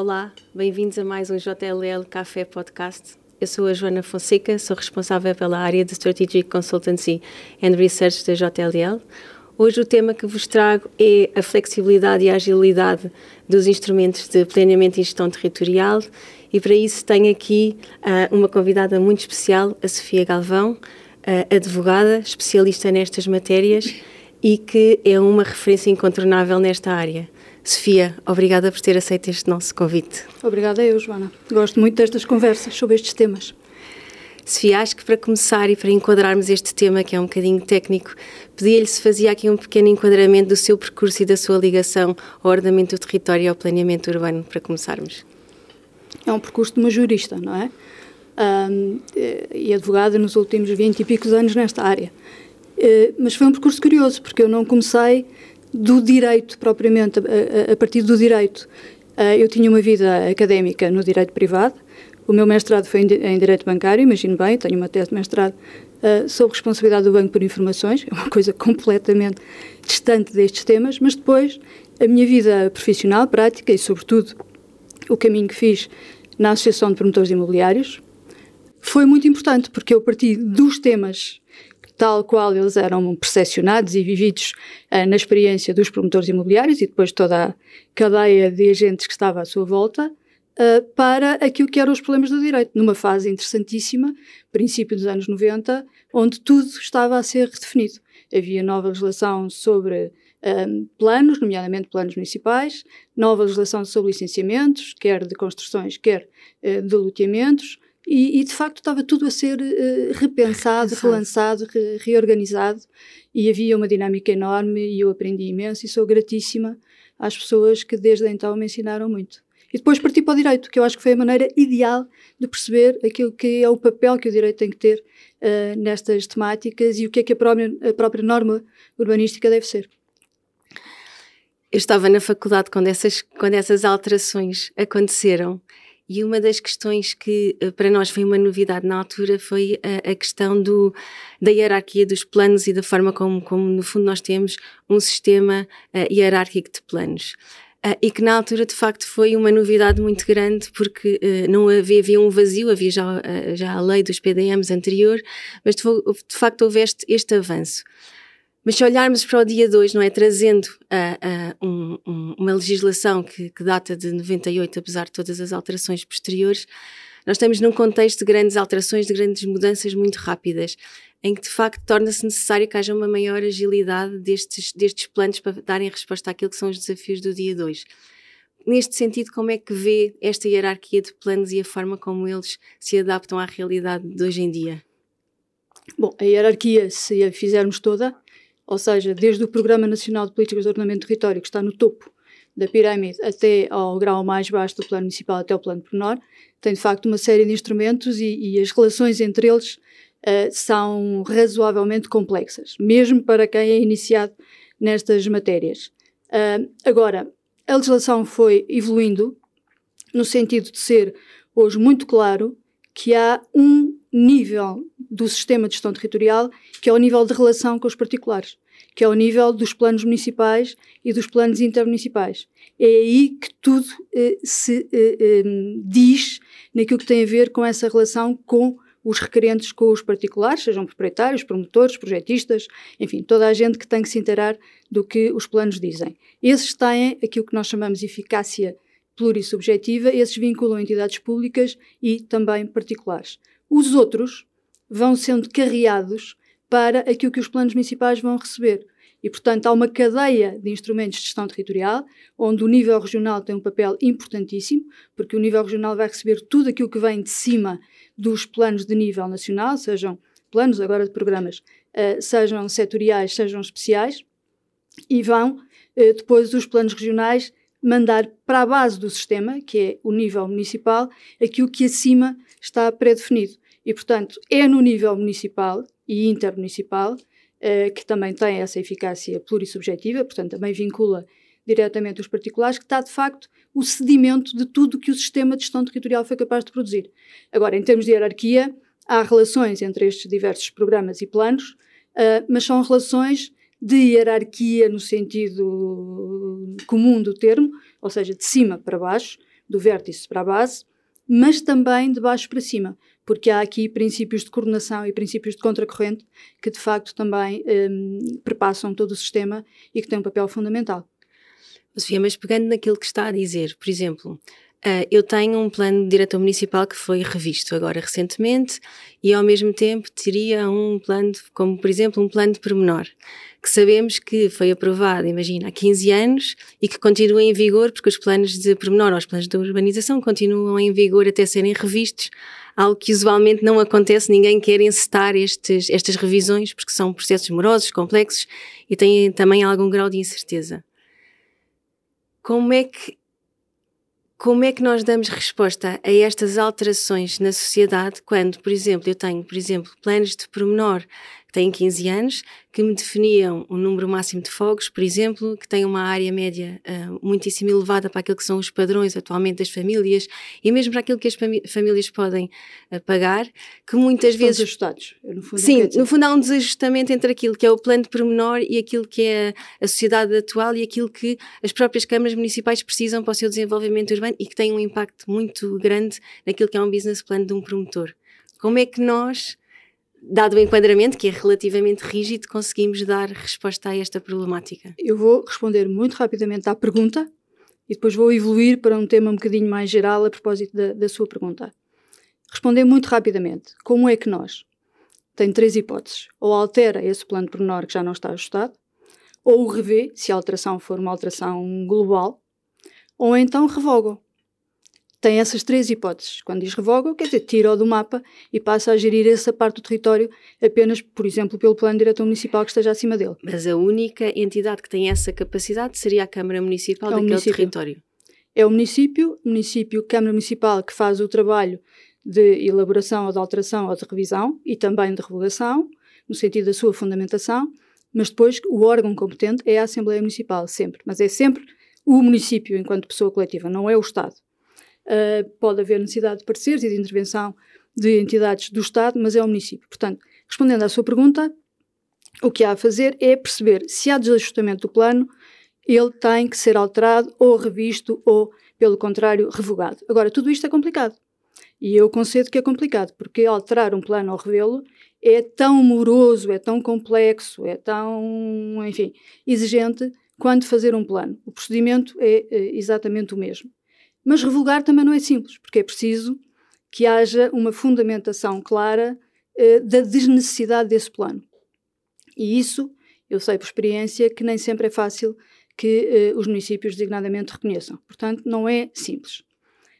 Olá, bem-vindos a mais um JLL Café Podcast. Eu sou a Joana Fonseca, sou responsável pela área de Strategic Consultancy and Research da JLL. Hoje o tema que vos trago é a flexibilidade e a agilidade dos instrumentos de planeamento e gestão territorial e para isso tenho aqui uh, uma convidada muito especial, a Sofia Galvão, uh, advogada, especialista nestas matérias e que é uma referência incontornável nesta área. Sofia, obrigada por ter aceito este nosso convite. Obrigada eu, Joana. Gosto muito destas conversas sobre estes temas. Sofia, acho que para começar e para enquadrarmos este tema, que é um bocadinho técnico, pedia-lhe se fazia aqui um pequeno enquadramento do seu percurso e da sua ligação ao ordenamento do território e ao planeamento urbano, para começarmos. É um percurso de uma jurista, não é? Um, e advogada nos últimos 20 e picos anos nesta área. Uh, mas foi um percurso curioso, porque eu não comecei do direito propriamente, a, a partir do direito. Uh, eu tinha uma vida académica no direito privado, o meu mestrado foi em, Direito Bancário, imagino bem, tenho uma tese de mestrado uh, sobre responsabilidade do banco por informações, é uma coisa completamente distante destes temas, mas depois a minha vida profissional, prática e, sobretudo, o caminho que fiz na Associação de Promotores Imobiliários foi muito importante, porque eu parti dos temas tal qual eles eram percepcionados e vividos uh, na experiência dos promotores imobiliários e depois toda a cadeia de agentes que estava à sua volta, uh, para aquilo que eram os problemas do direito, numa fase interessantíssima, princípio dos anos 90, onde tudo estava a ser redefinido. Havia nova legislação sobre um, planos, nomeadamente planos municipais, nova legislação sobre licenciamentos, quer de construções, quer uh, de loteamentos, e, e, de facto estava tudo a ser uh, repensado, relançado, re, reorganizado, e havia uma dinâmica enorme e eu aprendi imenso e sou gratíssima às pessoas que desde então me ensinaram muito. E depois parti para o direito, que eu acho que foi a maneira ideal de perceber aquilo que é o papel que o direito tem que ter uh, nestas temáticas e o que é que a própria, a própria norma urbanística deve ser. Eu estava na faculdade quando essas, quando essas alterações aconteceram e uma das questões que eh, para nós foi uma novidade na altura foi a, a, questão do, da hierarquia dos planos e da forma como, como no fundo, nós temos um sistema uh, hierárquico de planos. Uh, e que na altura de facto foi uma novidade muito grande porque uh, não havia, havia, um vazio, havia já, já a lei dos PDMs anterior, mas de, de facto houve este, este avanço. Mas se olharmos para o dia 2, não é? Trazendo uh, uh, um, um, uma legislação que, que, data de 98, apesar de todas as alterações posteriores, nós estamos num contexto de grandes alterações, de grandes mudanças muito rápidas, em que de facto torna-se necessário que haja uma maior agilidade destes, destes planos para darem resposta àquilo que são os desafios do dia 2. Neste sentido, como é que vê esta hierarquia de planos e a forma como eles se adaptam à realidade de hoje em dia? Bom, a hierarquia, se a fizermos toda, ou seja, desde o Programa Nacional de Políticas de Ordenamento Território, que está no topo da pirâmide, até ao grau mais baixo do Plano Municipal, até o Plano Pormenor, tem de facto uma série de instrumentos e, e as relações entre eles uh, são razoavelmente complexas, mesmo para quem é iniciado nestas matérias. Uh, agora, a legislação foi evoluindo no sentido de ser hoje muito claro que há um nível do sistema de gestão territorial, que é o nível de relação com os particulares, que é o nível dos planos municipais e dos planos intermunicipais. É aí que tudo eh, se eh, eh, diz naquilo que tem a ver com essa relação com os requerentes com os particulares, sejam proprietários, promotores, projetistas, enfim, toda a gente que tem que se inteirar do que os planos dizem. Esses têm aquilo que nós chamamos de eficácia plurissubjetiva, esses vinculam entidades públicas e também particulares. Os outros vão sendo carreados para aquilo que os planos municipais vão receber. E, portanto, há uma cadeia de instrumentos de gestão territorial, onde o nível regional tem um papel importantíssimo, porque o nível regional vai receber tudo aquilo que vem de cima dos planos de nível nacional, sejam planos agora de programas, uh, sejam setoriais, sejam especiais, e vão uh, depois os planos regionais mandar para a base do sistema, que é o nível municipal, aquilo que acima está pré-definido. E, portanto, é no nível municipal e intermunicipal uh, que também tem essa eficácia plurissubjetiva, portanto, também vincula diretamente os particulares, que está, de facto, o sedimento de tudo que o sistema de gestão territorial foi capaz de produzir. Agora, em termos de hierarquia, há relações entre estes diversos programas e planos, uh, mas são relações de hierarquia no sentido comum do termo, ou seja, de cima para baixo, do vértice para a base, mas também de baixo para cima, porque há aqui princípios de coordenação e princípios de contracorrente que de facto também um, perpassam todo o sistema e que têm um papel fundamental. Sofia, mas pegando naquilo que está a dizer, por exemplo, Uh, eu tenho um plano de diretor municipal que foi revisto agora recentemente e ao mesmo tempo teria um plano, como por exemplo um plano de pormenor, que sabemos que foi aprovado, imagina, há 15 anos e que continua em vigor porque os planos de pormenor ou os planos de urbanização continuam em vigor até serem revistos, algo que usualmente não acontece, ninguém quer encetar estes, estas revisões porque são processos morosos, complexos e têm também algum grau de incerteza. Como é que como é que nós damos resposta a estas alterações na sociedade quando, por exemplo, eu tenho, por exemplo, planos de pormenor que têm 15 anos, que me definiam um número máximo de fogos, por exemplo, que têm uma área média uh, muitíssimo elevada para aquilo que são os padrões atualmente das famílias e mesmo para aquilo que as famílias podem uh, pagar, que muitas Estão vezes... ajustados. No fundo, Sim, no fundo há um desajustamento entre aquilo que é o plano de pormenor e aquilo que é a sociedade atual e aquilo que as próprias câmaras municipais precisam para o seu desenvolvimento urbano e que tem um impacto muito grande naquilo que é um business plan de um promotor. Como é que nós dado o enquadramento, que é relativamente rígido, conseguimos dar resposta a esta problemática? Eu vou responder muito rapidamente à pergunta e depois vou evoluir para um tema um bocadinho mais geral a propósito da, da sua pergunta. Responder muito rapidamente. Como é que nós? Tem três hipóteses. Ou altera esse plano de pormenor que já não está ajustado, ou o revê, se a alteração for uma alteração global, ou então revoga tem essas três hipóteses. Quando diz revoga, quer dizer, tira-o do mapa e passa a gerir essa parte do território apenas, por exemplo, pelo plano diretor municipal que esteja acima dele. Mas a única entidade que tem essa capacidade seria a Câmara Municipal é daquele município. território. É o município, município, Câmara Municipal que faz o trabalho de elaboração ou de alteração ou de revisão e também de revogação, no sentido da sua fundamentação, mas depois o órgão competente é a Assembleia Municipal, sempre. Mas é sempre o município enquanto pessoa coletiva, não é o Estado. Uh, pode haver necessidade de pareceres e de intervenção de entidades do Estado, mas é o município. Portanto, respondendo à sua pergunta, o que há a fazer é perceber se há desajustamento do plano, ele tem que ser alterado ou revisto ou, pelo contrário, revogado. Agora, tudo isto é complicado. E eu concedo que é complicado, porque alterar um plano ou revê-lo é tão moroso, é tão complexo, é tão, enfim, exigente quanto fazer um plano. O procedimento é, é exatamente o mesmo. Mas revogar também não é simples, porque é preciso que haja uma fundamentação clara eh, da desnecessidade desse plano. E isso, eu sei por experiência, que nem sempre é fácil que eh, os municípios designadamente reconheçam. Portanto, não é simples.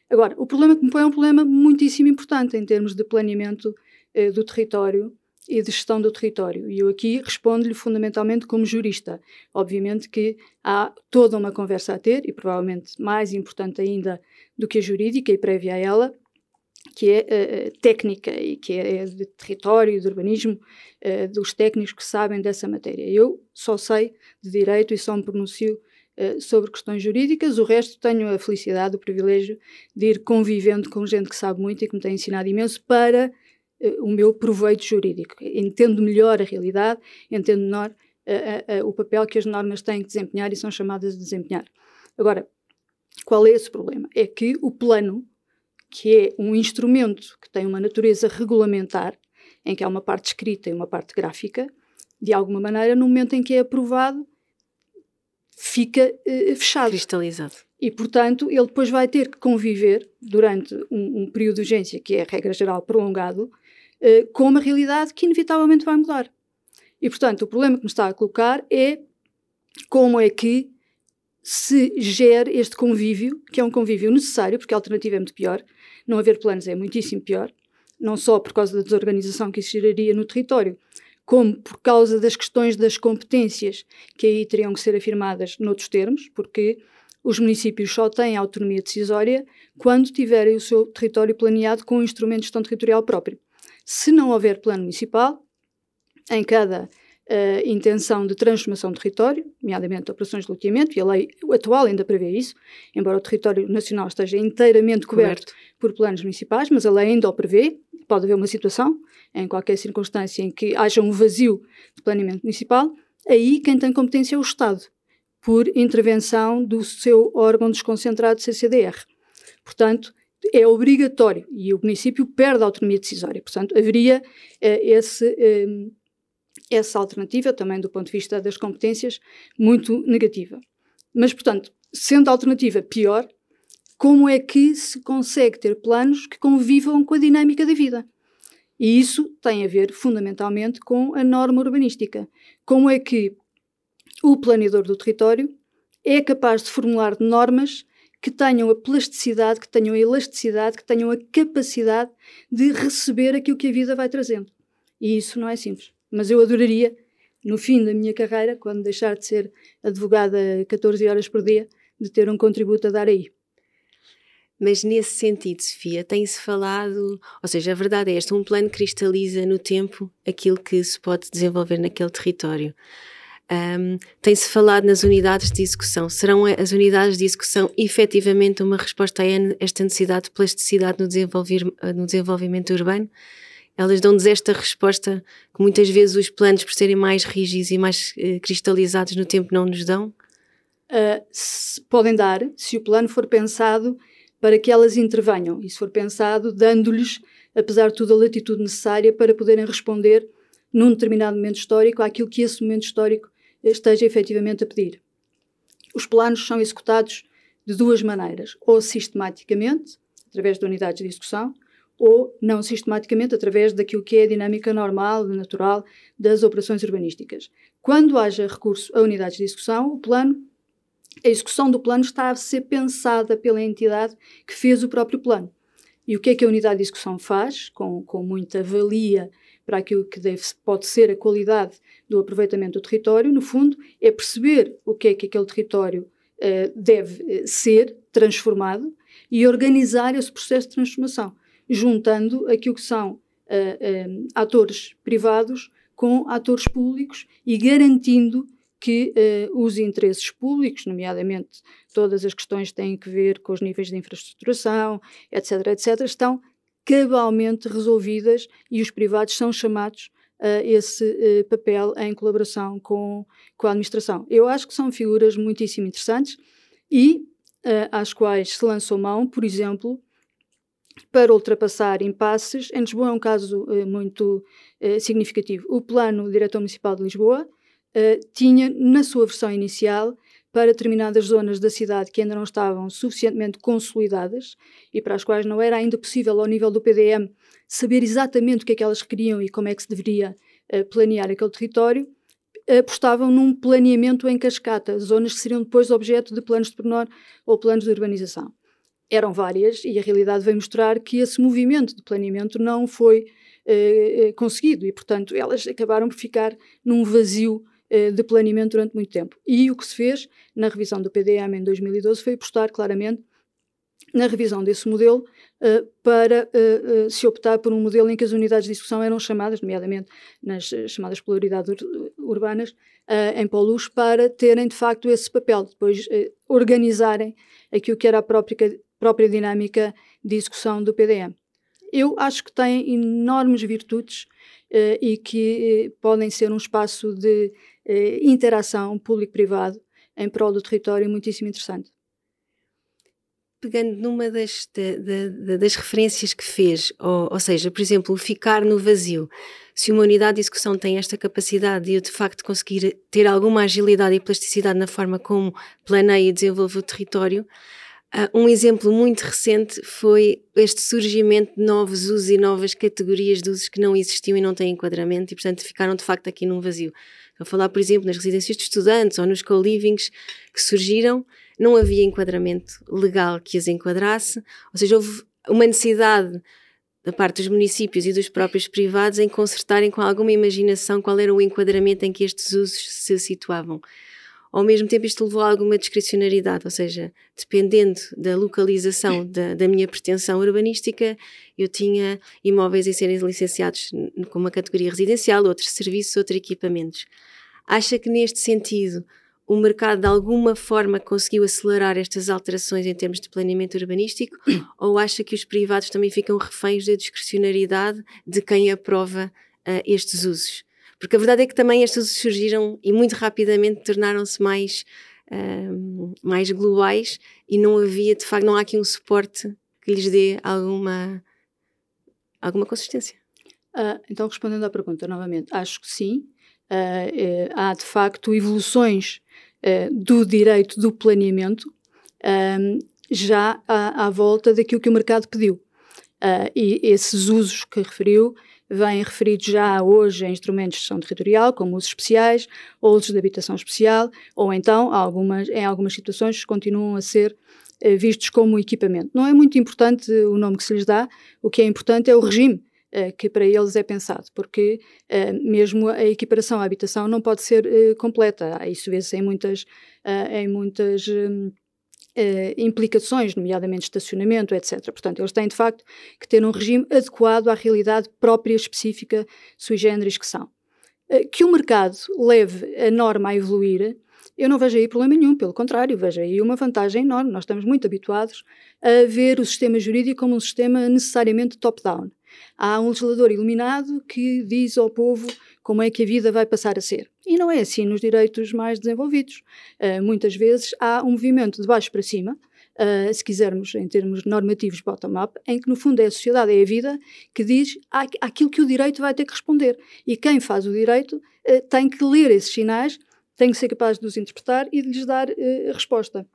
Agora, o problema que me põe é um problema muitíssimo importante em termos de planeamento eh, do território e de gestão do território. E eu aqui respondo-lhe fundamentalmente como jurista. Obviamente que há toda uma conversa a ter, e provavelmente mais importante ainda do que a jurídica e prévia a ela, que é uh, técnica e que é, é de território de urbanismo uh, dos técnicos que sabem dessa matéria. Eu só sei de direito e só me pronuncio sobre questões jurídicas, o resto tenho a felicidade, o privilégio de ir convivendo com gente que sabe muito e que me tem ensinado imenso para o meu proveito jurídico. Entendo melhor a realidade, entendo melhor uh, uh, o papel que as normas têm que desempenhar e são chamadas de desempenhar. Agora, qual é esse problema? É que o plano, que é um instrumento que tem uma natureza regulamentar, em que há uma parte escrita e uma parte gráfica, de alguma maneira, no momento em que é aprovado, fica fechado. Cristalizado. E, portanto, ele depois vai ter que conviver durante um, um período de urgência, que é, regra geral, prolongado, uh, com uma realidade que inevitavelmente vai mudar. E, portanto, o problema que me está a colocar é como é que se gera este convívio, que é um convívio necessário, porque a alternativa é muito pior. Não haver planos é muitíssimo pior, não só por causa da desorganização que existiria no território, como por causa das questões das competências, que aí teriam que ser afirmadas noutros termos, porque os municípios só têm autonomia decisória quando tiverem o seu território planeado com um instrumento de gestão territorial próprio. Se não houver plano municipal, em cada uh, intenção de transformação do território, nomeadamente operações de loteamento, e a lei atual ainda prevê isso, embora o território nacional esteja inteiramente coberto, coberto. por planos municipais, mas a lei ainda o prevê, pode haver uma situação, em qualquer circunstância em que haja um vazio de planeamento municipal, aí quem tem competência é o Estado, por intervenção do seu órgão desconcentrado CCDR. Portanto, é obrigatório e o município perde a autonomia decisória. Portanto, haveria uh, esse, uh, essa alternativa, também do ponto de vista das competências, muito negativa. Mas, portanto, sendo a alternativa pior, como é que se consegue ter planos que convivam com a dinâmica da vida? E isso tem a ver fundamentalmente com a norma urbanística. Como é que o planeador do território é capaz de formular normas que tenham a plasticidade, que tenham a elasticidade, que tenham a capacidade de receber aquilo que a vida vai trazendo. E isso não é simples. Mas eu adoraria, no fim da minha carreira, quando deixar de ser advogada 14 horas por dia, de ter um contributo a dar aí. Mas nesse sentido, Sofia, tem-se falado, ou seja, a verdade é esta: um plano cristaliza no tempo aquilo que se pode desenvolver naquele território. Um, Tem-se falado nas unidades de execução. Serão as unidades de execução efetivamente uma resposta a esta necessidade de plasticidade no, desenvolver, no desenvolvimento urbano? Elas dão-nos esta resposta que muitas vezes os planos, por serem mais rígidos e mais uh, cristalizados no tempo, não nos dão? Uh, se, podem dar, se o plano for pensado para que elas intervenham e se for pensado dando-lhes, apesar de tudo, a latitude necessária para poderem responder num determinado momento histórico àquilo que esse momento histórico esteja efetivamente a pedir. Os planos são executados de duas maneiras, ou sistematicamente, através de unidades de execução, ou não sistematicamente, através daquilo que é a dinâmica normal, natural das operações urbanísticas. Quando haja recurso a unidades de execução, o plano, a execução do plano está a ser pensada pela entidade que fez o próprio plano. E o que é que a unidade de execução faz, com, com muita valia para aquilo que deve, pode ser a qualidade do aproveitamento do território, no fundo, é perceber o que é que aquele território uh, deve eh, ser transformado e organizar esse processo de transformação, juntando aquilo que são uh, atores privados com atores públicos e garantindo que uh, os interesses públicos, nomeadamente todas as questões que têm que ver com os níveis de infraestruturação, etc., etc., estão cabalmente resolvidas e os privados são chamados a esse uh, papel em colaboração com, com a administração. Eu acho que são figuras muitíssimo interessantes e uh, às quais se lançou mão, por exemplo, para ultrapassar impasses. Em Lisboa é um caso uh, muito significativo. O Plano Diretor Municipal de Lisboa tinha, na sua versão inicial, para determinadas zonas da cidade que ainda não estavam suficientemente consolidadas e para as quais não era ainda possível, ao nível do PDM, saber exatamente o que é que elas queriam e como é que se deveria uh, planear aquele território, apostavam num planeamento em cascata, zonas que seriam depois objeto de planos de pormenor ou planos de urbanização. Eram várias e a realidade veio mostrar que esse movimento de planeamento não foi uh, conseguido e, portanto, elas acabaram por ficar num vazio de planeamento durante muito tempo. E o que se fez na revisão do PDM em 2012 foi apostar claramente na revisão desse modelo uh, para uh, uh, se optar por um modelo em que as unidades de discussão eram chamadas, nomeadamente nas chamadas polaridades ur urbanas, em polos, para terem de facto esse papel, depois organizarem aquilo que era a própria, própria dinâmica de execução do PDM. Eu acho que tem enormes virtudes e que podem ser um espaço de eh, interação público-privado em prol do território muitíssimo interessante. Pegando numa das, das referências que fez, ou, ou, seja, por exemplo, ficar no vazio, se uma unidade de execução tem esta capacidade de, de facto, conseguir ter alguma agilidade e plasticidade na forma como planeia e desenvolve o território, Uh, um exemplo muito recente foi este surgimento de novos usos e novas categorias de usos que não existiam e não têm enquadramento e, portanto, ficaram de facto aqui num vazio. A falar, por exemplo, nas residências de estudantes ou nos co-livings que surgiram, não havia enquadramento legal que as enquadrasse, ou seja, houve uma necessidade da parte dos municípios e dos próprios privados em consertarem com alguma imaginação qual era o enquadramento em que estes usos se situavam. Ao mesmo tempo, isto levou a alguma discricionariedade, ou seja, dependendo da localização da, da minha pretensão urbanística, eu tinha imóveis a serem licenciados com uma categoria residencial, outros serviços, outros equipamentos. Acha que neste sentido o mercado de alguma forma conseguiu acelerar estas alterações em termos de planeamento urbanístico ou acha que os privados também ficam reféns da discrecionariedade de quem aprova uh, estes usos? Porque a verdade é que também estas surgiram e muito rapidamente tornaram-se mais, uh, mais globais e não havia, de facto, não há aqui um suporte que lhes dê alguma, alguma consistência. Uh, então, respondendo à pergunta novamente, acho que sim. Uh, há de facto evoluções uh, do direito do planeamento já à, volta daquilo que o mercado pediu. e esses usos que referiu vêm referidos já hoje a instrumentos de gestão territorial, como usos especiais, ou usos de habitação especial, ou então, algumas, em algumas situações, continuam a ser eh, vistos como equipamento. Não é muito importante o nome que se lhes dá, o que é importante é o regime eh, que para eles é pensado, porque eh, mesmo a equiparação à habitação não pode ser completa. Isso vê-se em muitas, em muitas hum, implicações, nomeadamente estacionamento, etc. Portanto, eles têm de facto que ter um regime adequado à realidade própria, específica, sui generis que são. Que o mercado leve a norma a evoluir, eu não vejo aí problema nenhum, pelo contrário, vejo aí uma vantagem enorme. Nós estamos muito habituados a ver o sistema jurídico como um sistema necessariamente top-down. Há um legislador iluminado que diz ao povo como é que a vida vai passar a ser. E não é assim nos direitos mais desenvolvidos. Uh, muitas vezes há um movimento de baixo para cima, uh, se quisermos em termos normativos bottom-up, em que no fundo é a sociedade, é a vida, que diz aquilo que o direito vai ter que responder. E quem faz o direito uh, tem que ler esses sinais, tem que ser capaz de os interpretar e de lhes dar resposta.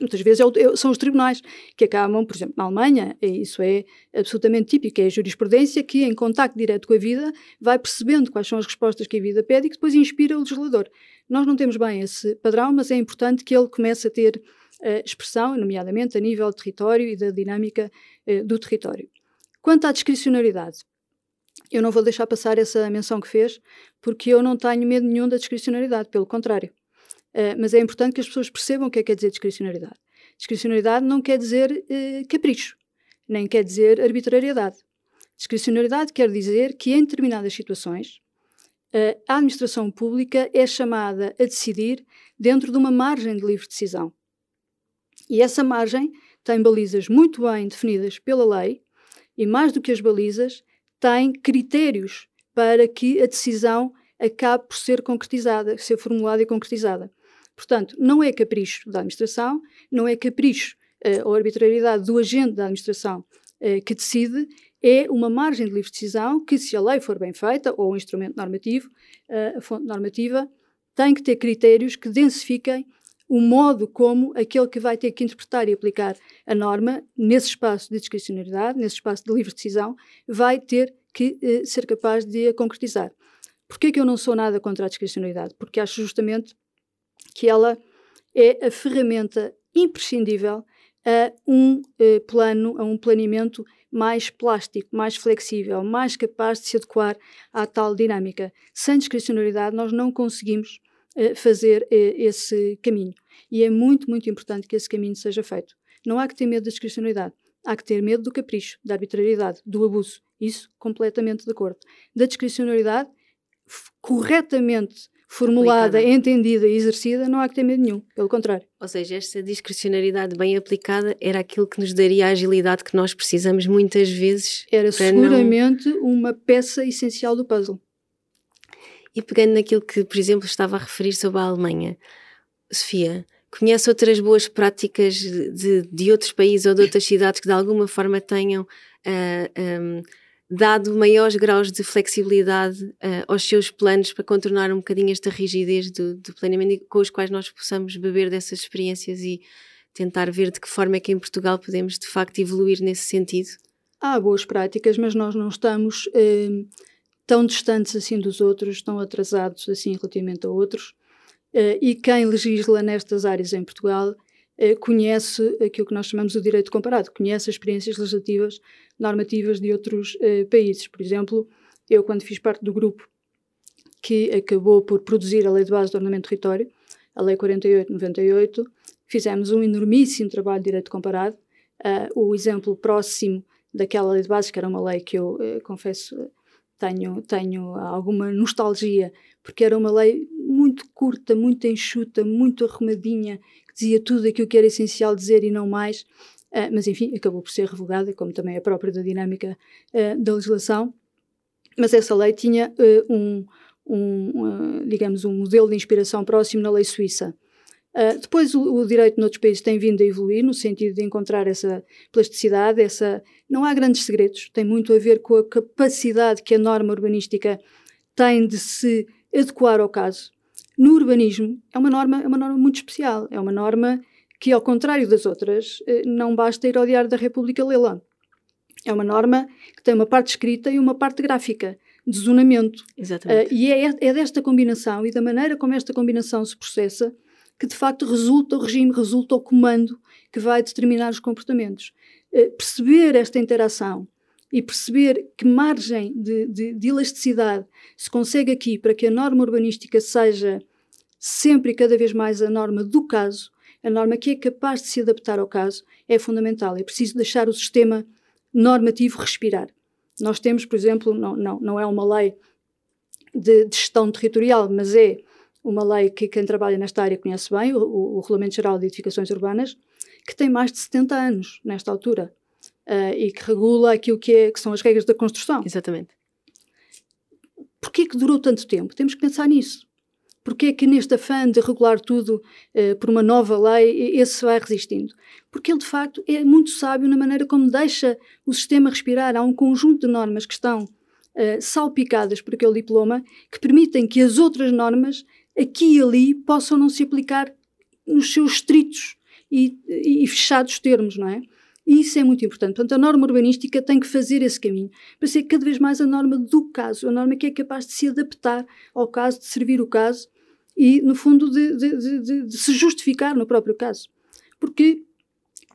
Muitas vezes é são os tribunais que acabam, por exemplo, na Alemanha, isso é absolutamente típico, é a jurisprudência que, em contacto direto com a vida, vai percebendo quais são as respostas que a vida pede e que depois inspira o legislador. Nós não temos bem esse padrão, mas é importante que ele comece a ter uh, expressão, nomeadamente a nível do território e da dinâmica uh, do território. Quanto à discricionariedade, eu não vou deixar passar essa menção que fez, porque eu não tenho medo nenhum da discricionariedade, pelo contrário. Uh, mas é importante que as pessoas percebam o que é que quer dizer discricionariedade. Discricionariedade não quer dizer uh, capricho, nem quer dizer arbitrariedade. Discricionariedade quer dizer que em determinadas situações uh, a administração pública é chamada a decidir dentro de uma margem de livre decisão. E essa margem tem balizas muito bem definidas pela lei e, mais do que as balizas, tem critérios para que a decisão acabe por ser concretizada, ser formulada e concretizada. Portanto, não é capricho da administração, não é capricho uh, ou arbitrariedade do agente da administração uh, que decide, é uma margem de livre decisão que, se a lei for bem feita, ou um instrumento normativo, uh, a fonte normativa, tem que ter critérios que densifiquem o modo como aquele que vai ter que interpretar e aplicar a norma nesse espaço de discricionariedade, nesse espaço de livre decisão, vai ter que ser capaz de a concretizar. Porquê que eu não sou nada contra a discricionariedade? Porque acho justamente que ela é a ferramenta imprescindível a um eh, plano, a um planeamento mais plástico, mais flexível, mais capaz de se adequar à tal dinâmica. Sem discricionalidade, nós não conseguimos eh, fazer eh, esse caminho. E é muito, muito importante que esse caminho seja feito. Não há que ter medo da discricionalidade, há que ter medo do capricho, da arbitrariedade, do abuso. Isso completamente de acordo. Da discricionalidade, corretamente formulada, aplicada. entendida e exercida, não há que ter medo nenhum, pelo contrário. Ou seja, esta discricionariedade bem aplicada era aquilo que nos daria a agilidade que nós precisamos muitas vezes. Era seguramente não... uma peça essencial do puzzle. E pegando naquilo que, por exemplo, estava a referir sobre a Alemanha, Sofia, conhece outras boas práticas de, de outros países ou de outras cidades que de alguma forma tenham. Uh, um, dado maiores graus de flexibilidade uh, aos seus planos para contornar um bocadinho esta rigidez do, do planeamento com os quais nós possamos beber dessas experiências e tentar ver de que forma é que em Portugal podemos de facto evoluir nesse sentido? Há boas práticas, mas nós não estamos eh, tão distantes assim dos outros, tão atrasados assim relativamente a outros. Eh, e quem legisla nestas áreas em Portugal conhece aquilo que nós chamamos de direito comparado, conhece as experiências legislativas normativas de outros uh, países. Por exemplo, eu, quando fiz parte do grupo que acabou por produzir a Lei de Base do Ordenamento do Território, a Lei 4898, fizemos um enormíssimo trabalho de direito comparado. Uh, o exemplo próximo daquela Lei de Base, que era uma lei que eu confesso tenho, tenho alguma nostalgia, porque era uma lei muito curta, muito enxuta, muito arrumadinha, dizia tudo aquilo que era essencial dizer e não mais. Uh, mas enfim, acabou por ser revogada, como também é própria da dinâmica uh, da legislação. Mas essa lei tinha uh, um, um digamos, um modelo de inspiração próximo na lei suíça. Uh, depois, o, o, direito noutros países tem vindo a evoluir no sentido de encontrar essa plasticidade, essa... Não há grandes segredos, tem muito a ver com a capacidade que a norma urbanística tem de se adequar ao caso. No urbanismo, é uma norma, é uma norma muito especial, é uma norma que, ao contrário das outras, eh, não basta ir ao Diário da República lê-la. É uma norma que tem uma parte escrita e uma parte gráfica, de zonamento. Exatamente. Uh, e é, é desta combinação e da maneira como esta combinação se processa que de facto resulta o regime, resulta o comando que vai determinar os comportamentos. Uh, perceber esta interação e perceber que margem de, de, de, elasticidade se consegue aqui para que a norma urbanística seja sempre e cada vez mais a norma do caso, a norma que é capaz de se adaptar ao caso, é fundamental. É preciso deixar o sistema normativo respirar. Nós temos, por exemplo, não, não, não é uma lei de, de gestão territorial, mas é uma lei que quem trabalha nesta área conhece bem, o, o, Regulamento Geral de Edificações Urbanas, que tem mais de 70 anos nesta altura uh, e que regula aquilo que, é, que são as regras da construção. Exatamente. Porquê que durou tanto tempo? Temos que pensar nisso. Porquê é que neste afã de regular tudo uh, por uma nova lei, esse vai resistindo? Porque ele, de facto, é muito sábio na maneira como deixa o sistema respirar. Há um conjunto de normas que estão uh, salpicadas por aquele diploma que permitem que as outras normas, aqui e ali, possam não se aplicar nos seus estritos e, e fechados termos, não é? E isso é muito importante. Portanto, a norma urbanística tem que fazer esse caminho para ser cada vez mais a norma do caso, a norma que é capaz de se adaptar ao caso, de servir o caso e, no fundo, de, de, de, de se justificar no próprio caso. Porque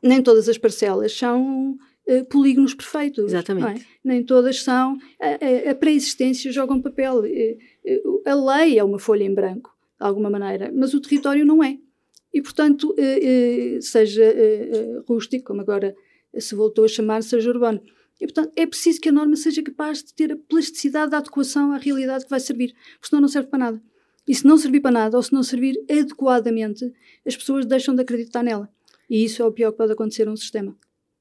nem todas as parcelas são uh, polígonos perfeitos. Exatamente. É? Nem todas são. A, a, a pré-existência joga um papel. Uh, a lei é uma folha em branco, de alguma maneira, mas o território não é. E, portanto, seja rústico, como agora se voltou a chamar, seja urbano. E, portanto, é preciso que a norma seja capaz de ter a plasticidade da adequação à realidade que vai servir, porque senão não serve para nada. E se não servir para nada, ou se não servir adequadamente, as pessoas deixam de acreditar nela. E isso é o pior que pode acontecer a um sistema.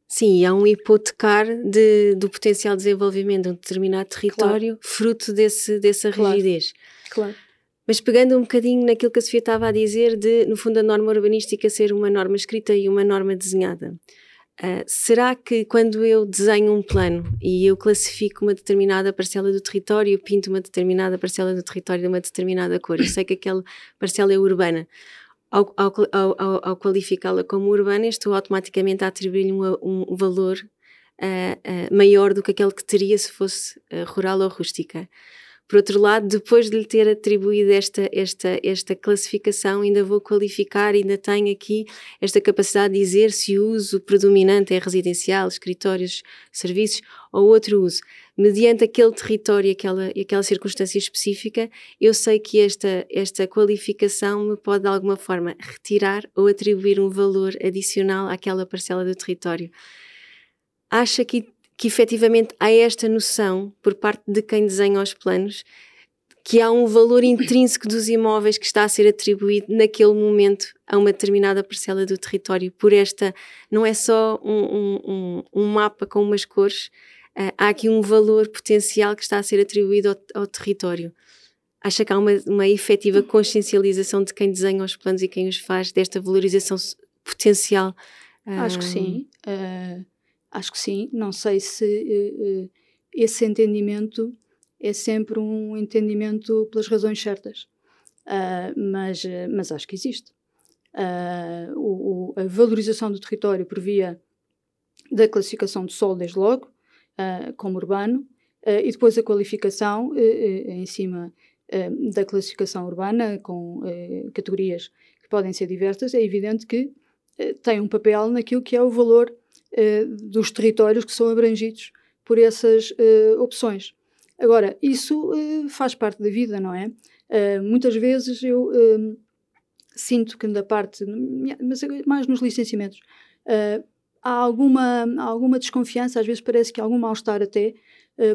Sim, há um hipotecar de, do potencial desenvolvimento de um determinado território, claro. fruto desse, dessa rigidez. Claro. Mas pegando um bocadinho naquilo que a Sofia estava a dizer, de, no fundo, a norma urbanística ser uma norma escrita e uma norma desenhada. Uh, será que quando eu desenho um plano e eu classifico uma determinada parcela do território, pinto uma determinada parcela do território de uma determinada cor, eu sei que aquela parcela é urbana, ao, ao, ao, ao qualificá-la como urbana, estou automaticamente a atribuir-lhe um, um, valor uh, uh, maior do que aquele que teria se fosse rural ou rústica. Por outro lado, depois de lhe ter atribuído esta, esta, esta classificação, ainda vou qualificar, ainda tenho aqui esta capacidade de dizer se o uso predominante é residencial, escritórios, serviços ou outro uso. Mediante aquele território e aquela, aquela circunstância específica, eu sei que esta, esta qualificação me pode de alguma forma retirar ou atribuir um valor adicional àquela parcela do território. Acha que que efetivamente há esta noção por parte de quem desenha os planos que há um valor intrínseco dos imóveis que está a ser atribuído naquele momento a uma determinada parcela do território. Por esta, não é só um, um, um mapa com umas cores, uh, há aqui um valor potencial que está a ser atribuído ao, ao território. Acha que há uma, uma efetiva consciencialização de quem desenha os planos e quem os faz, desta valorização potencial? Acho que sim. Uh, Acho que sim. Não sei se uh, uh, esse entendimento é sempre um entendimento pelas razões certas, uh, mas, mas acho que existe. O, o, a valorização do território por via da classificação do solo, desde logo, como urbano, e depois a qualificação em cima da classificação urbana, com categorias que podem ser diversas, é evidente que tem um papel naquilo que é o valor uh, dos territórios que são abrangidos por essas uh, opções. Agora, isso uh, faz parte da vida, não é? muitas vezes eu sinto que da parte, mas mais nos licenciamentos, há alguma, alguma desconfiança, às vezes parece que há algum mal-estar até,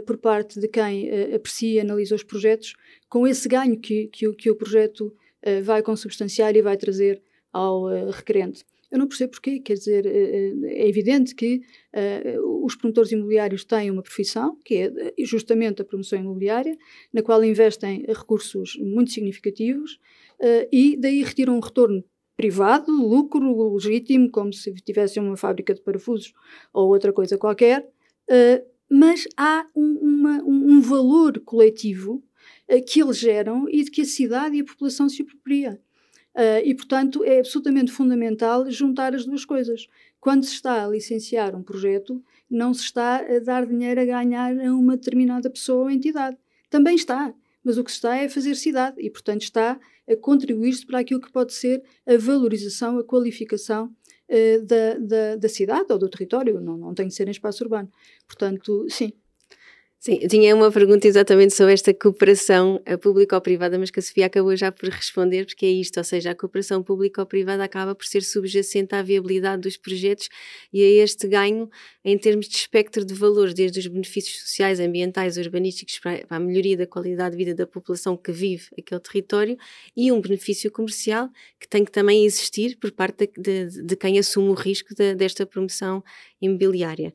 por parte de quem aprecia e analisa os projetos, com esse ganho que, que, que o projeto vai consubstanciar e vai trazer ao requerente. Eu não percebo porquê, quer dizer, eh, eh, é evidente que uh, os promotores imobiliários têm uma profissão, que é justamente a promoção imobiliária, na qual investem recursos muito significativos uh, e daí retiram um retorno privado, lucro legítimo, como se tivesse uma fábrica de parafusos ou outra coisa qualquer, uh, mas há um, uma, um, valor coletivo que eles geram e de que a cidade e a população se apropria. Uh, e, portanto, é absolutamente fundamental juntar as duas coisas. Quando se está a licenciar um projeto, não se está a dar dinheiro a ganhar a uma determinada pessoa ou entidade. Também está, mas o que se está é a fazer cidade e, portanto, está a contribuir-se para aquilo que pode ser a valorização, a qualificação uh, da, da, da, cidade ou do território, não, não tem de ser em espaço urbano. Portanto, sim, Sim, tinha uma pergunta exatamente sobre esta cooperação público-privada, mas que a Sofia acabou já por responder, porque é isto, ou seja, a cooperação público-privada acaba por ser subjacente à viabilidade dos projetos e a este ganho em termos de espectro de valores, desde os benefícios sociais, ambientais, urbanísticos, para a melhoria da qualidade de vida da população que vive aquele território e um benefício comercial que tem que também existir por parte de, de, de quem assume o risco de, desta promoção imobiliária.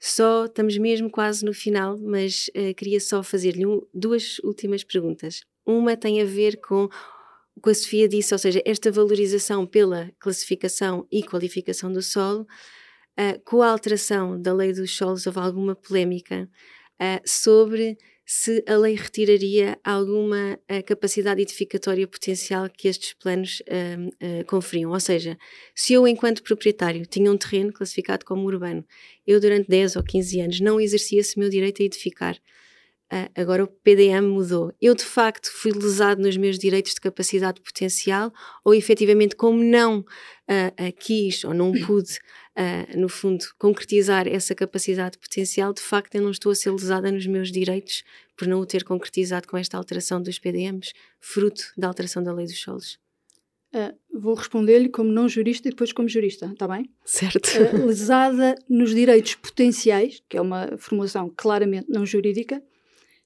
Só estamos mesmo quase no final, mas uh, queria só fazer-lhe um, duas últimas perguntas. Uma tem a ver com o que a Sofia disse, ou seja, esta valorização pela classificação e qualificação do solo, uh, com a alteração da lei dos solos, houve alguma polémica uh, sobre se a lei retiraria alguma uh, capacidade edificatória potencial que estes planos uh, uh, conferiam. Ou seja, se eu, enquanto proprietário, tinha um terreno classificado como urbano, eu durante 10 ou 15 anos não exercia esse meu direito a edificar. Agora o PDM mudou. Eu, de facto, fui lesado nos meus direitos de capacidade potencial ou, efetivamente, como não quis ou não pude uh, no fundo, concretizar essa capacidade potencial, de facto eu não estou a ser lesada nos meus direitos por não o ter concretizado com esta alteração dos PDMs, fruto da alteração da lei dos solos. Uh, vou responder-lhe como não jurista e depois como jurista, está bem? Certo. Uh, lesada nos direitos potenciais, que é uma formulação claramente não jurídica,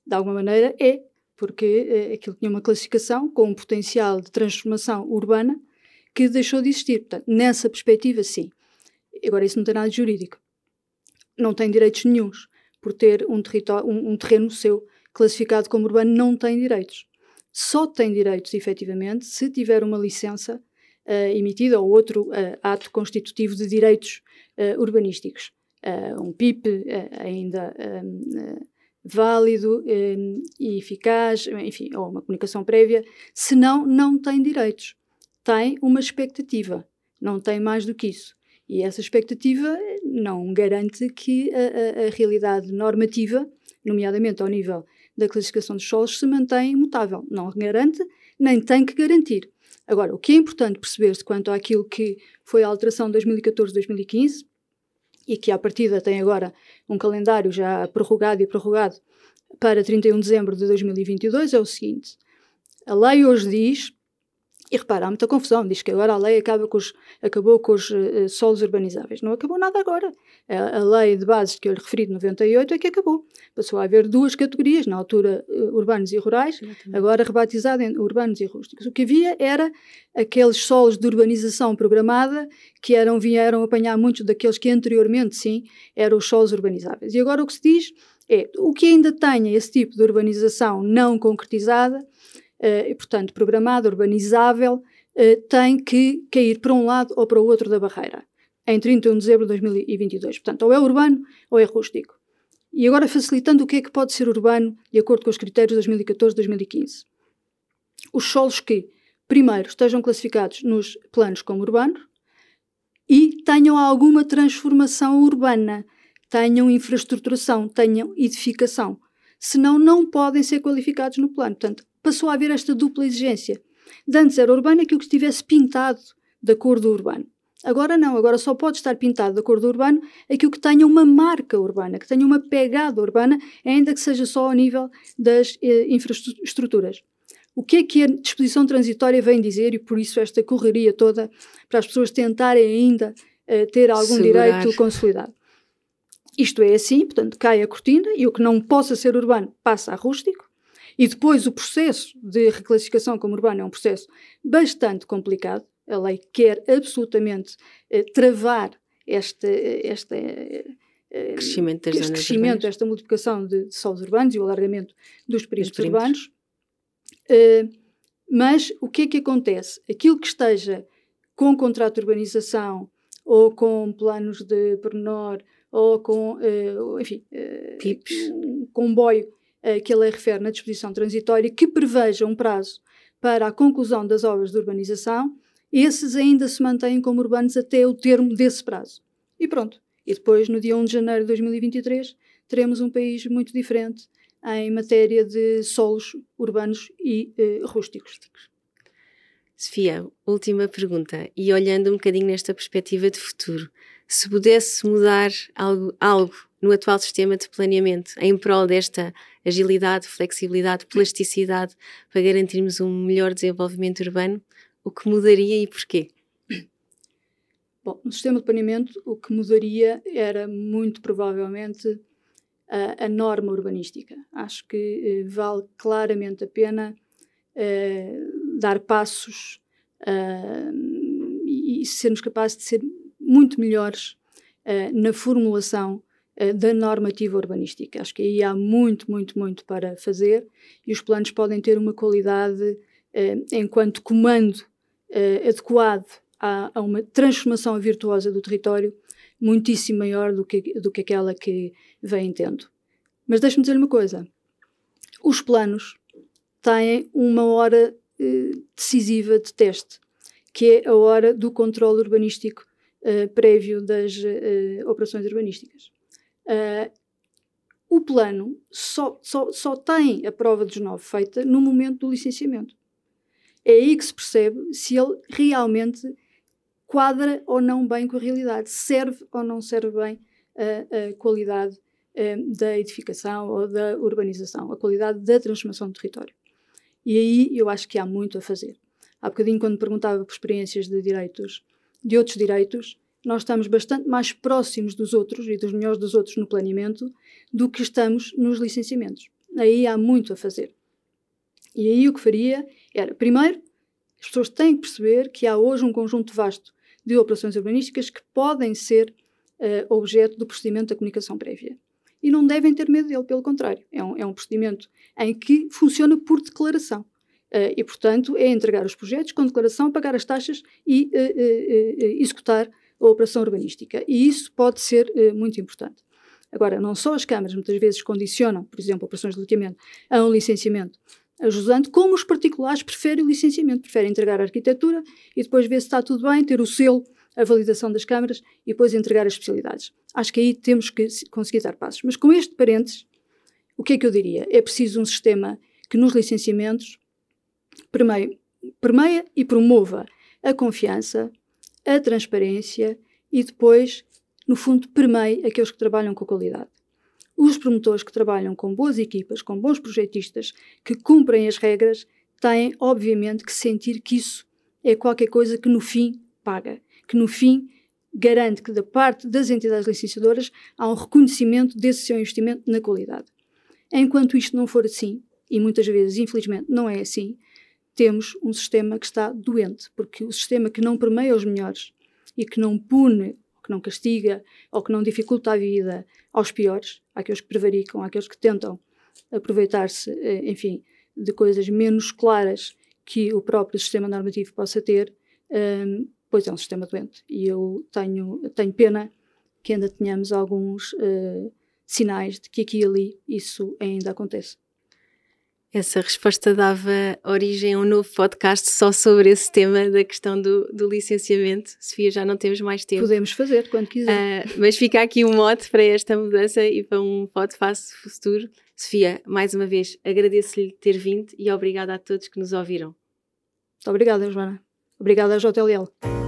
de alguma maneira é, porque uh, aquilo tinha uma classificação com um potencial de transformação urbana que deixou de existir. Portanto, nessa perspectiva, sim. Agora, isso não tem nada de jurídico. Não tem direitos nenhums. Por ter um, um, um terreno seu classificado como urbano, não tem direitos. Só tem direitos, efetivamente, se tiver uma licença uh, emitida ou outro uh, ato constitutivo de direitos uh, urbanísticos. um PIP ainda válido e eficaz, enfim, ou uma comunicação prévia, senão não tem direitos. Tem uma expectativa, não tem mais do que isso. E essa expectativa não garante que a, a, a realidade normativa, nomeadamente ao nível da classificação dos solos, se mantenha imutável. Não garante, nem tem que garantir. Agora, o que é importante perceber-se quanto àquilo que foi a alteração de 2014-2015, e que à partida tem agora um calendário já prorrogado e prorrogado para 31 de dezembro de 2022, é o seguinte: a lei hoje diz e repara, há muita confusão. Diz que agora a lei acaba com os, acabou com os uh, solos urbanizáveis. Não acabou nada agora. A, a, lei de bases que eu lhe referi de 98 é que acabou. Passou a haver duas categorias, na altura uh, urbanos e rurais, Exatamente. agora rebatizado em urbanos e rústicos. O que havia era aqueles solos de urbanização programada que eram, vieram apanhar muitos daqueles que anteriormente, sim, eram os solos urbanizáveis. E agora o que se diz é o que ainda tenha esse tipo de urbanização não concretizada uh, e, portanto, programado, urbanizável, uh, tem que cair para um lado ou para o outro da barreira, em 31 de dezembro de 2022. Portanto, ou é urbano ou é rústico. E agora facilitando o que é que pode ser urbano de acordo com os critérios de 2014-2015. Os solos que, primeiro, estejam classificados nos planos como urbanos e tenham alguma transformação urbana, tenham infraestruturação, tenham edificação. Senão, não podem ser qualificados no plano. Portanto, passou a haver esta dupla exigência. De antes era urbano aquilo que estivesse pintado da cor do urbano. Agora não, agora só pode estar pintado da cor do urbano aquilo que tenha uma marca urbana, que tenha uma pegada urbana, ainda que seja só ao nível das eh, infraestruturas. O que é que a disposição transitória vem dizer e por isso esta correria toda para as pessoas tentarem ainda eh, ter algum Segurar. direito consolidado? Isto é assim, portanto, cai a cortina e o que não possa ser urbano passa a rústico. E depois o processo de reclassificação como urbano é um processo bastante complicado. A lei quer absolutamente eh, travar este, este eh, crescimento, este crescimento esta multiplicação de, de solos urbanos e o alargamento dos perímetros urbanos. Uh, mas o que é que acontece? Aquilo que esteja com contrato de urbanização ou com planos de pormenor ou com, uh, enfim, uh, um comboio uh, que a lei refere na disposição transitória que preveja um prazo para a conclusão das obras de urbanização, esses ainda se mantêm como urbanos até o termo desse prazo. E pronto. E depois, no dia 1 de janeiro de 2023, teremos um país muito diferente em matéria de solos urbanos e rústicos. Sofia, última pergunta. E olhando um bocadinho nesta perspectiva de futuro, se pudesse mudar algo, algo no atual sistema de planeamento em prol desta agilidade, flexibilidade, plasticidade para garantirmos um melhor desenvolvimento urbano, o que mudaria e porquê? Bom, no sistema de planeamento, o que mudaria era muito provavelmente a, a norma urbanística. Acho que eh, vale claramente a pena eh, dar passos uh, e, e, sermos capazes de ser muito melhores uh, na formulação da normativa urbanística. Acho que aí há muito, muito, muito para fazer e os planos podem ter uma qualidade enquanto comando adequado a, a, uma transformação virtuosa do território muitíssimo maior do que, do que aquela que vem tendo. Mas deixe-me dizer uma coisa: os planos têm uma hora eh, decisiva de teste, que é a hora do controle urbanístico uh, prévio das uh, operações urbanísticas. O plano só, só, só tem a prova dos nove feita no momento do licenciamento. É aí que se percebe se ele realmente quadra ou não bem com a realidade, serve ou não serve bem a, a qualidade da edificação ou da urbanização, a qualidade da transformação do território. E aí eu acho que há muito a fazer. Há bocadinho, quando perguntava por experiências de direitos, de outros direitos, nós estamos bastante mais próximos dos outros e dos melhores dos outros no planeamento do que estamos nos licenciamentos. Aí há muito a fazer. E aí o que faria era, primeiro, as pessoas têm que perceber que há hoje um conjunto vasto de operações urbanísticas que podem ser uh, objeto do procedimento da comunicação prévia e não devem ter medo dele, pelo contrário. É um, é um procedimento em que funciona por declaração. Uh, e, portanto, é entregar os projetos com declaração, pagar as taxas e uh, executar a operação urbanística. E isso pode ser muito importante. Agora, não só as câmaras muitas vezes condicionam, por exemplo, operações de loteamento a um licenciamento ajudante, como os particulares preferem o licenciamento, preferem entregar a arquitetura e depois ver se está tudo bem, ter o selo a validação das câmaras e depois entregar as especialidades. Acho que aí temos que conseguir dar passos. Mas com este parênteses, o que é que eu diria? É preciso um sistema que nos licenciamentos permeia e promova a confiança, a transparência e depois, no fundo, permeie aqueles que trabalham com qualidade. Os promotores que trabalham com boas equipas, com bons projetistas, que cumprem as regras, têm, obviamente, que sentir que isso é qualquer coisa que no fim paga que no fim garante que da parte das entidades licenciadoras há um reconhecimento desse seu investimento na qualidade. Enquanto isto não for assim, e muitas vezes, infelizmente, não é assim, temos um sistema que está doente, porque o sistema que não permeia os melhores e que não pune, que não castiga ou que não dificulta a vida aos piores, àqueles que prevaricam, àqueles que tentam aproveitar-se, eh, enfim, de coisas menos claras que o próprio sistema normativo possa ter, um, pois é um sistema doente. E eu tenho, tenho pena que ainda tenhamos alguns uh, sinais de que aqui e ali isso ainda acontece. Essa resposta dava origem a um novo podcast só sobre esse tema da questão do, do licenciamento. Sofia, já não temos mais tempo. Podemos fazer quando quiser. Uh, mas fica aqui um mote para esta mudança e para um podcast futuro. Sofia, mais uma vez, agradeço-lhe ter vindo e obrigada a todos que nos ouviram. Muito obrigada, Joana. Obrigada, JLL.